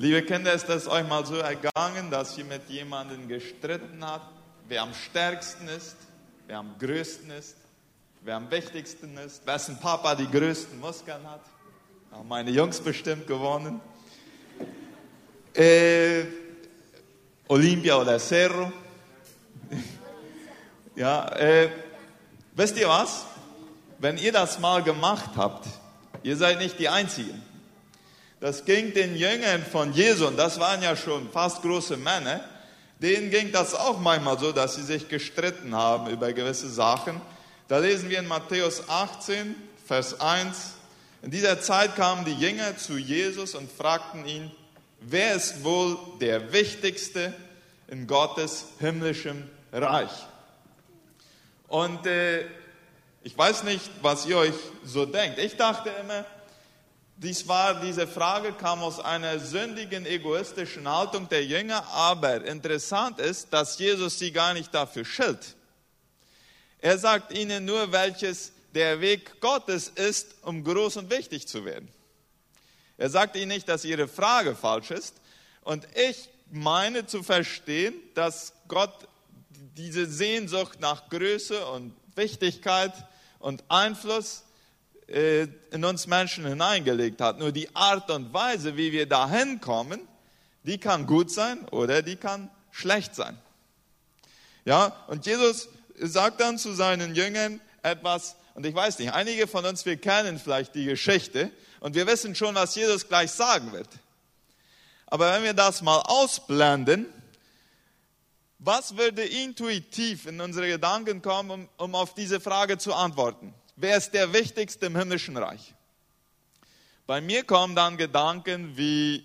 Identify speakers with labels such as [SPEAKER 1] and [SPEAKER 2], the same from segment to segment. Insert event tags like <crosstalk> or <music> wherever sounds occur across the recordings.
[SPEAKER 1] Liebe Kinder, ist das euch mal so ergangen, dass ihr mit jemandem gestritten habt, wer am stärksten ist, wer am größten ist, wer am wichtigsten ist, wessen Papa die größten Muskeln hat? Haben meine Jungs bestimmt gewonnen. Äh, Olympia oder Cerro. <laughs> ja, äh, wisst ihr was? Wenn ihr das mal gemacht habt, ihr seid nicht die Einzigen. Das ging den Jüngern von Jesu, und das waren ja schon fast große Männer, denen ging das auch manchmal so, dass sie sich gestritten haben über gewisse Sachen. Da lesen wir in Matthäus 18, Vers 1, in dieser Zeit kamen die Jünger zu Jesus und fragten ihn, wer ist wohl der Wichtigste in Gottes himmlischem Reich? Und äh, ich weiß nicht, was ihr euch so denkt. Ich dachte immer, dies war, diese Frage kam aus einer sündigen, egoistischen Haltung der Jünger, aber interessant ist, dass Jesus sie gar nicht dafür schilt. Er sagt ihnen nur, welches der Weg Gottes ist, um groß und wichtig zu werden. Er sagt ihnen nicht, dass ihre Frage falsch ist. Und ich meine zu verstehen, dass Gott diese Sehnsucht nach Größe und Wichtigkeit und Einfluss in uns Menschen hineingelegt hat. Nur die Art und Weise, wie wir dahin kommen, die kann gut sein oder die kann schlecht sein. Ja, und Jesus sagt dann zu seinen Jüngern etwas, und ich weiß nicht, einige von uns, wir kennen vielleicht die Geschichte und wir wissen schon, was Jesus gleich sagen wird. Aber wenn wir das mal ausblenden, was würde intuitiv in unsere Gedanken kommen, um, um auf diese Frage zu antworten? Wer ist der Wichtigste im himmlischen Reich? Bei mir kommen dann Gedanken wie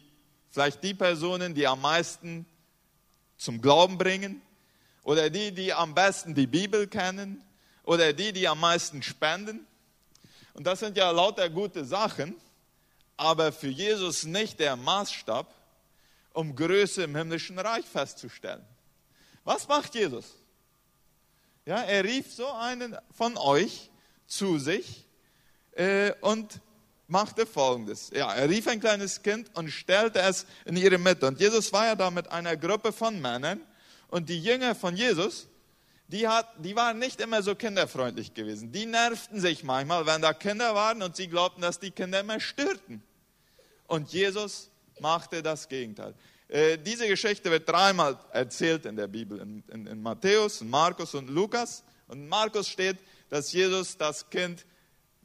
[SPEAKER 1] vielleicht die Personen, die am meisten zum Glauben bringen oder die, die am besten die Bibel kennen oder die, die am meisten spenden. Und das sind ja lauter gute Sachen, aber für Jesus nicht der Maßstab, um Größe im himmlischen Reich festzustellen. Was macht Jesus? Ja, er rief so einen von euch, zu sich äh, und machte Folgendes. Ja, er rief ein kleines Kind und stellte es in ihre Mitte. Und Jesus war ja da mit einer Gruppe von Männern. Und die Jünger von Jesus, die, hat, die waren nicht immer so kinderfreundlich gewesen. Die nervten sich manchmal, wenn da Kinder waren und sie glaubten, dass die Kinder immer störten. Und Jesus machte das Gegenteil. Äh, diese Geschichte wird dreimal erzählt in der Bibel, in, in, in Matthäus, in Markus und Lukas. Und Markus steht, dass Jesus das Kind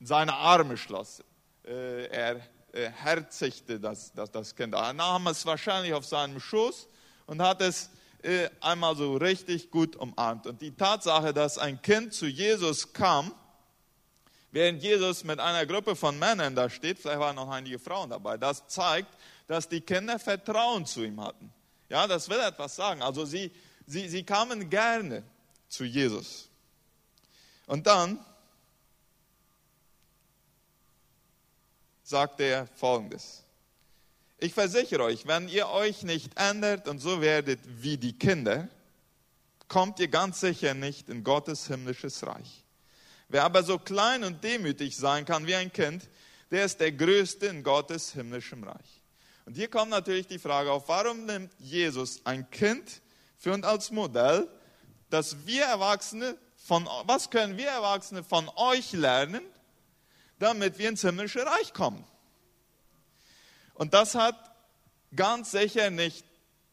[SPEAKER 1] in seine Arme schloss. Äh, er herzigte das, das, das Kind. Er nahm es wahrscheinlich auf seinem Schoß und hat es äh, einmal so richtig gut umarmt. Und die Tatsache, dass ein Kind zu Jesus kam, während Jesus mit einer Gruppe von Männern da steht, vielleicht waren noch einige Frauen dabei, das zeigt, dass die Kinder Vertrauen zu ihm hatten. Ja, das will etwas sagen. Also sie, sie, sie kamen gerne zu Jesus. Und dann sagt er folgendes. Ich versichere euch, wenn ihr euch nicht ändert und so werdet wie die Kinder, kommt ihr ganz sicher nicht in Gottes himmlisches Reich. Wer aber so klein und demütig sein kann wie ein Kind, der ist der Größte in Gottes himmlischem Reich. Und hier kommt natürlich die Frage auf, warum nimmt Jesus ein Kind für uns als Modell, dass wir Erwachsene von, was können wir Erwachsene von euch lernen, damit wir ins himmlische Reich kommen? Und das hat ganz sicher nicht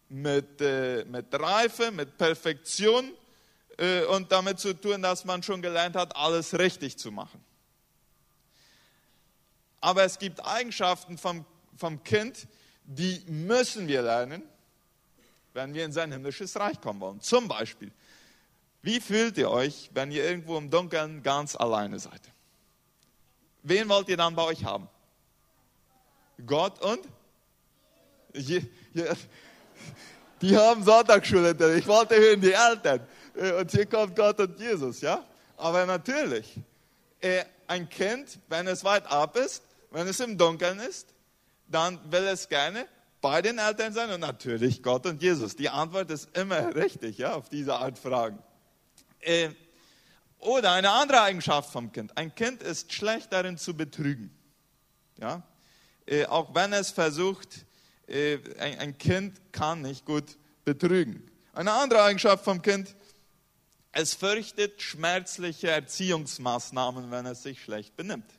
[SPEAKER 1] mit, äh, mit Reife, mit Perfektion äh, und damit zu tun, dass man schon gelernt hat, alles richtig zu machen. Aber es gibt Eigenschaften vom, vom Kind, die müssen wir lernen, wenn wir in sein himmlisches Reich kommen wollen. Zum Beispiel wie fühlt ihr euch, wenn ihr irgendwo im Dunkeln ganz alleine seid? Wen wollt ihr dann bei euch haben? Gott und? Die haben Sonntagsschule. Ich wollte hören, die Eltern. Äh, und hier kommt Gott und Jesus, ja? Aber natürlich, äh, ein Kind, wenn es weit ab ist, wenn es im Dunkeln ist, dann will es gerne bei den Eltern sein und natürlich Gott und Jesus. Die Antwort ist immer <laughs> richtig, ja, auf diese Art Fragen. Äh, oder eine andere Eigenschaft vom Kind. Ein Kind ist schlecht darin zu betrügen. Ja? Äh, auch wenn es versucht, äh, ein, ein Kind kann nicht gut betrügen. Eine andere Eigenschaft vom Kind, es fürchtet schmerzliche Erziehungsmaßnahmen, wenn es sich schlecht benimmt.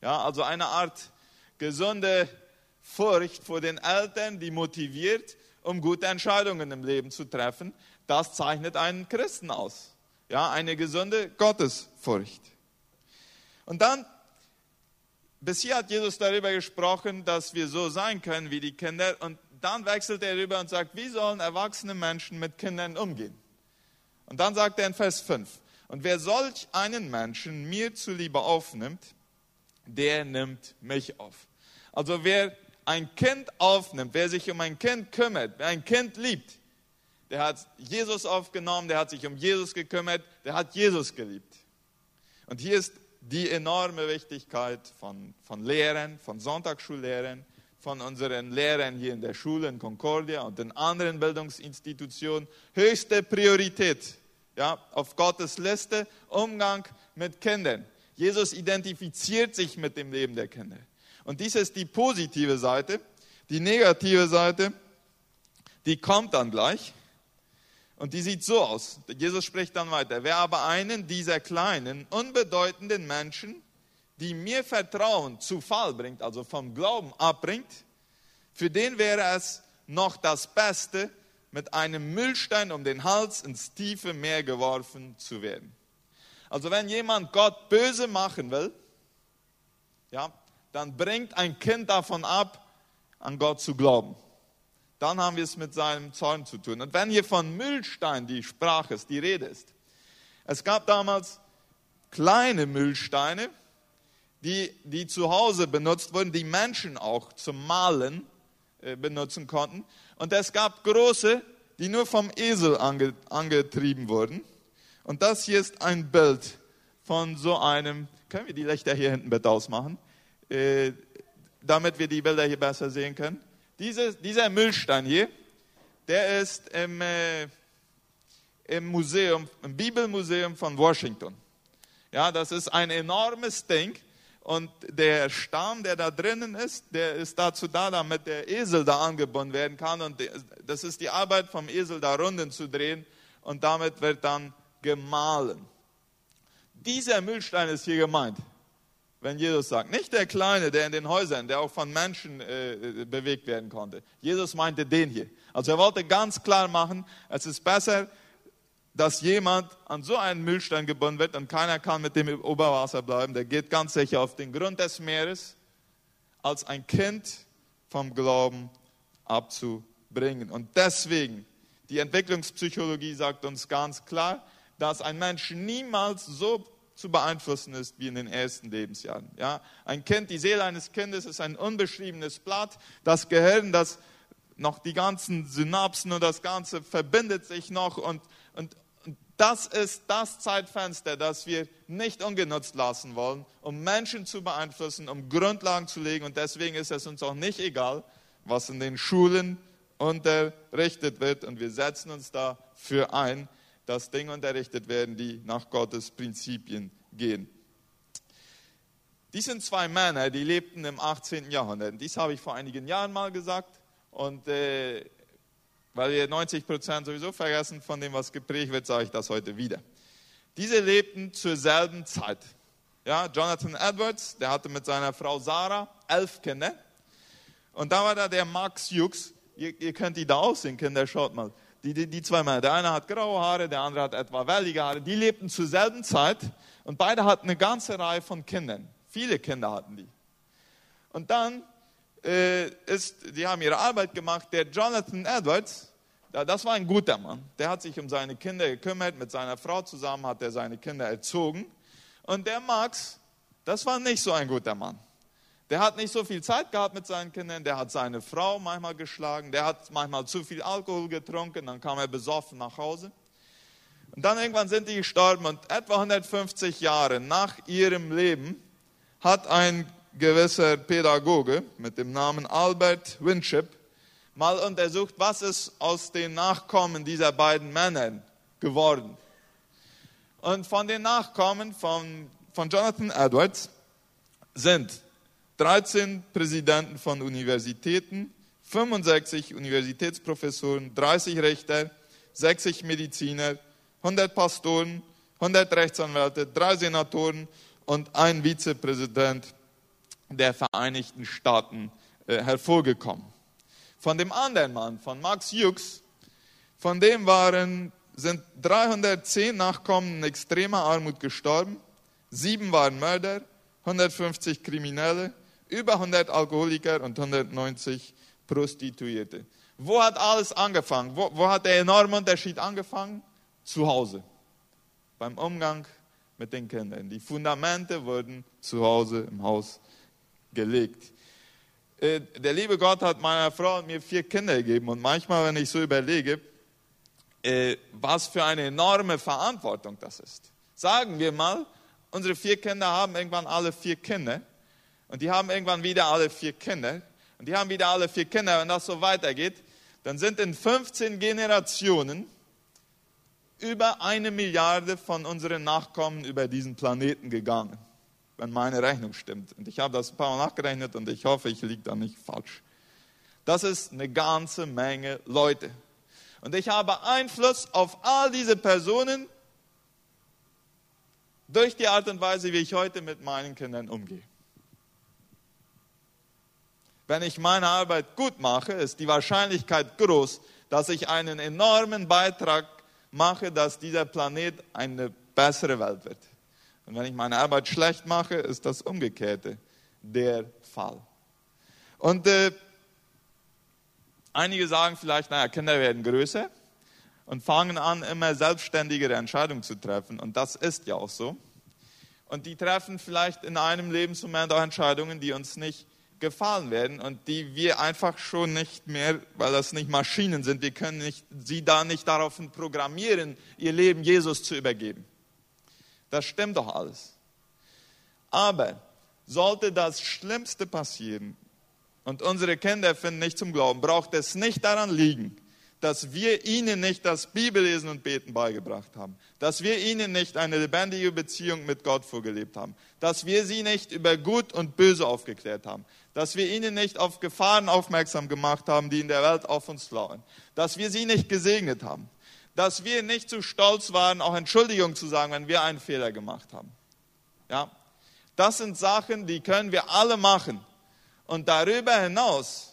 [SPEAKER 1] Ja, also eine Art gesunde Furcht vor den Eltern, die motiviert, um gute Entscheidungen im Leben zu treffen. Das zeichnet einen Christen aus. Ja, eine gesunde Gottesfurcht. Und dann, bis hier hat Jesus darüber gesprochen, dass wir so sein können wie die Kinder. Und dann wechselt er rüber und sagt, wie sollen erwachsene Menschen mit Kindern umgehen? Und dann sagt er in Vers 5, und wer solch einen Menschen mir zuliebe aufnimmt, der nimmt mich auf. Also wer ein Kind aufnimmt, wer sich um ein Kind kümmert, wer ein Kind liebt, der hat Jesus aufgenommen, der hat sich um Jesus gekümmert, der hat Jesus geliebt. Und hier ist die enorme Wichtigkeit von, von Lehrern, von Sonntagsschullehrern, von unseren Lehrern hier in der Schule in Concordia und den anderen Bildungsinstitutionen. Höchste Priorität ja, auf Gottes Liste, Umgang mit Kindern. Jesus identifiziert sich mit dem Leben der Kinder. Und dies ist die positive Seite. Die negative Seite, die kommt dann gleich. Und die sieht so aus. Jesus spricht dann weiter. Wer aber einen dieser kleinen, unbedeutenden Menschen, die mir Vertrauen zu Fall bringt, also vom Glauben abbringt, für den wäre es noch das Beste, mit einem Müllstein um den Hals ins tiefe Meer geworfen zu werden. Also wenn jemand Gott böse machen will, ja, dann bringt ein Kind davon ab, an Gott zu glauben. Dann haben wir es mit seinem Zorn zu tun. Und wenn hier von Müllstein die Sprache ist, die Rede ist, es gab damals kleine Müllsteine, die, die zu Hause benutzt wurden, die Menschen auch zum Malen äh, benutzen konnten. Und es gab große, die nur vom Esel ange, angetrieben wurden. Und das hier ist ein Bild von so einem, können wir die Lichter hier hinten bitte ausmachen, äh, damit wir die Bilder hier besser sehen können. Diese, dieser Müllstein hier, der ist im, äh, im Museum, im Bibelmuseum von Washington. Ja, das ist ein enormes Ding. Und der Stamm, der da drinnen ist, der ist dazu da, damit der Esel da angebunden werden kann. Und das ist die Arbeit vom Esel, da Runden zu drehen. Und damit wird dann gemahlen. Dieser Müllstein ist hier gemeint, wenn Jesus sagt. Nicht der Kleine, der in den Häusern, der auch von Menschen äh, bewegt werden konnte. Jesus meinte den hier. Also er wollte ganz klar machen, es ist besser, dass jemand an so einen Müllstein gebunden wird und keiner kann mit dem Oberwasser bleiben, der geht ganz sicher auf den Grund des Meeres, als ein Kind vom Glauben abzubringen. Und deswegen, die Entwicklungspsychologie sagt uns ganz klar, dass ein Mensch niemals so zu beeinflussen ist wie in den ersten Lebensjahren. Ja, ein Kind, die Seele eines Kindes ist ein unbeschriebenes Blatt. Das Gehirn, das noch die ganzen Synapsen und das Ganze verbindet sich noch und, und, das ist das Zeitfenster, das wir nicht ungenutzt lassen wollen, um Menschen zu beeinflussen, um Grundlagen zu legen und deswegen ist es uns auch nicht egal, was in den Schulen unterrichtet wird und wir setzen uns dafür ein, dass Dinge unterrichtet werden, die nach Gottes Prinzipien gehen. Dies sind zwei Männer, die lebten im 18. Jahrhundert. Dies habe ich vor einigen Jahren mal gesagt. Und äh, weil wir 90 Prozent sowieso vergessen von dem, was geprägt wird, sage ich das heute wieder. Diese lebten zur selben Zeit. Ja, Jonathan Edwards, der hatte mit seiner Frau Sarah elf Kinder. Und da war da der Max Hughes. Ihr, ihr könnt die da aussehen, Kinder, schaut mal. Die, die, die zwei Männer, der eine hat graue Haare, der andere hat etwa wellige Haare, die lebten zur selben Zeit und beide hatten eine ganze Reihe von Kindern. Viele Kinder hatten die. Und dann äh, ist, die haben ihre Arbeit gemacht, der Jonathan Edwards, das war ein guter Mann. Der hat sich um seine Kinder gekümmert, mit seiner Frau zusammen hat er seine Kinder erzogen. Und der Max, das war nicht so ein guter Mann. Der hat nicht so viel Zeit gehabt mit seinen Kindern, der hat seine Frau manchmal geschlagen, der hat manchmal zu viel Alkohol getrunken, dann kam er besoffen nach Hause. Und dann irgendwann sind die gestorben und etwa 150 Jahre nach ihrem Leben hat ein gewisser Pädagoge mit dem Namen Albert Winship mal untersucht, was ist aus den Nachkommen dieser beiden Männer geworden. Und von den Nachkommen von, von Jonathan Edwards sind 13 Präsidenten von Universitäten, 65 Universitätsprofessoren, 30 Richter, 60 Mediziner, 100 Pastoren, 100 Rechtsanwälte, drei Senatoren und ein Vizepräsident der Vereinigten Staaten äh, hervorgekommen. Von dem anderen Mann, von Max Hughes, von dem waren, sind 310 Nachkommen in extremer Armut gestorben, sieben waren Mörder, 150 Kriminelle, über 100 Alkoholiker und 190 Prostituierte. Wo hat alles angefangen? Wo, wo hat der enorme Unterschied angefangen? Zu Hause. Beim Umgang mit den Kindern. Die Fundamente wurden zu Hause im Haus gelegt. Äh, der liebe Gott hat meiner Frau und mir vier Kinder gegeben und manchmal, wenn ich so überlege, äh, was für eine enorme Verantwortung das ist. Sagen wir mal, unsere vier Kinder haben irgendwann alle vier Kinder und die haben irgendwann wieder alle vier Kinder und die haben wieder alle vier Kinder, wenn das so weitergeht, dann sind in 15 Generationen über eine Milliarde von unseren Nachkommen über diesen Planeten gegangen, wenn meine Rechnung stimmt. Und ich habe das ein paar Mal nachgerechnet und ich hoffe, ich liege da nicht falsch. Das ist eine ganze Menge Leute. Und ich habe Einfluss auf all diese Personen durch die Art und Weise, wie ich heute mit meinen Kindern umgehe. Wenn ich meine Arbeit gut mache, ist die Wahrscheinlichkeit groß, dass ich einen enormen Beitrag mache, dass dieser Planet eine bessere Welt wird. Und wenn ich meine Arbeit schlecht mache, ist das Umgekehrte der Fall. Und äh, einige sagen vielleicht, naja, Kinder werden größer und fangen an, immer selbstständigere Entscheidungen zu treffen. Und das ist ja auch so. Und die treffen vielleicht in einem Lebensmoment auch Entscheidungen, die uns nicht gefallen werden und die wir einfach schon nicht mehr, weil das nicht Maschinen sind, wir können nicht, sie da nicht darauf programmieren, ihr Leben Jesus zu übergeben. Das stimmt doch alles. Aber sollte das Schlimmste passieren und unsere Kinder finden nicht zum Glauben, braucht es nicht daran liegen, dass wir ihnen nicht das Bibellesen und Beten beigebracht haben, dass wir ihnen nicht eine lebendige Beziehung mit Gott vorgelebt haben, dass wir sie nicht über Gut und Böse aufgeklärt haben, dass wir ihnen nicht auf Gefahren aufmerksam gemacht haben, die in der Welt auf uns lauern, dass wir sie nicht gesegnet haben, dass wir nicht zu stolz waren, auch Entschuldigung zu sagen, wenn wir einen Fehler gemacht haben. Ja, das sind Sachen, die können wir alle machen. Und darüber hinaus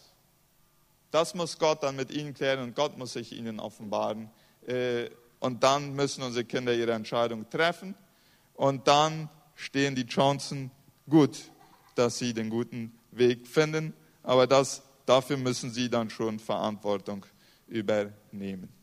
[SPEAKER 1] das muss Gott dann mit ihnen klären und Gott muss sich ihnen offenbaren. Äh, und dann müssen unsere Kinder ihre Entscheidung treffen. Und dann stehen die Chancen gut, dass sie den guten Weg finden. Aber das, dafür müssen sie dann schon Verantwortung übernehmen.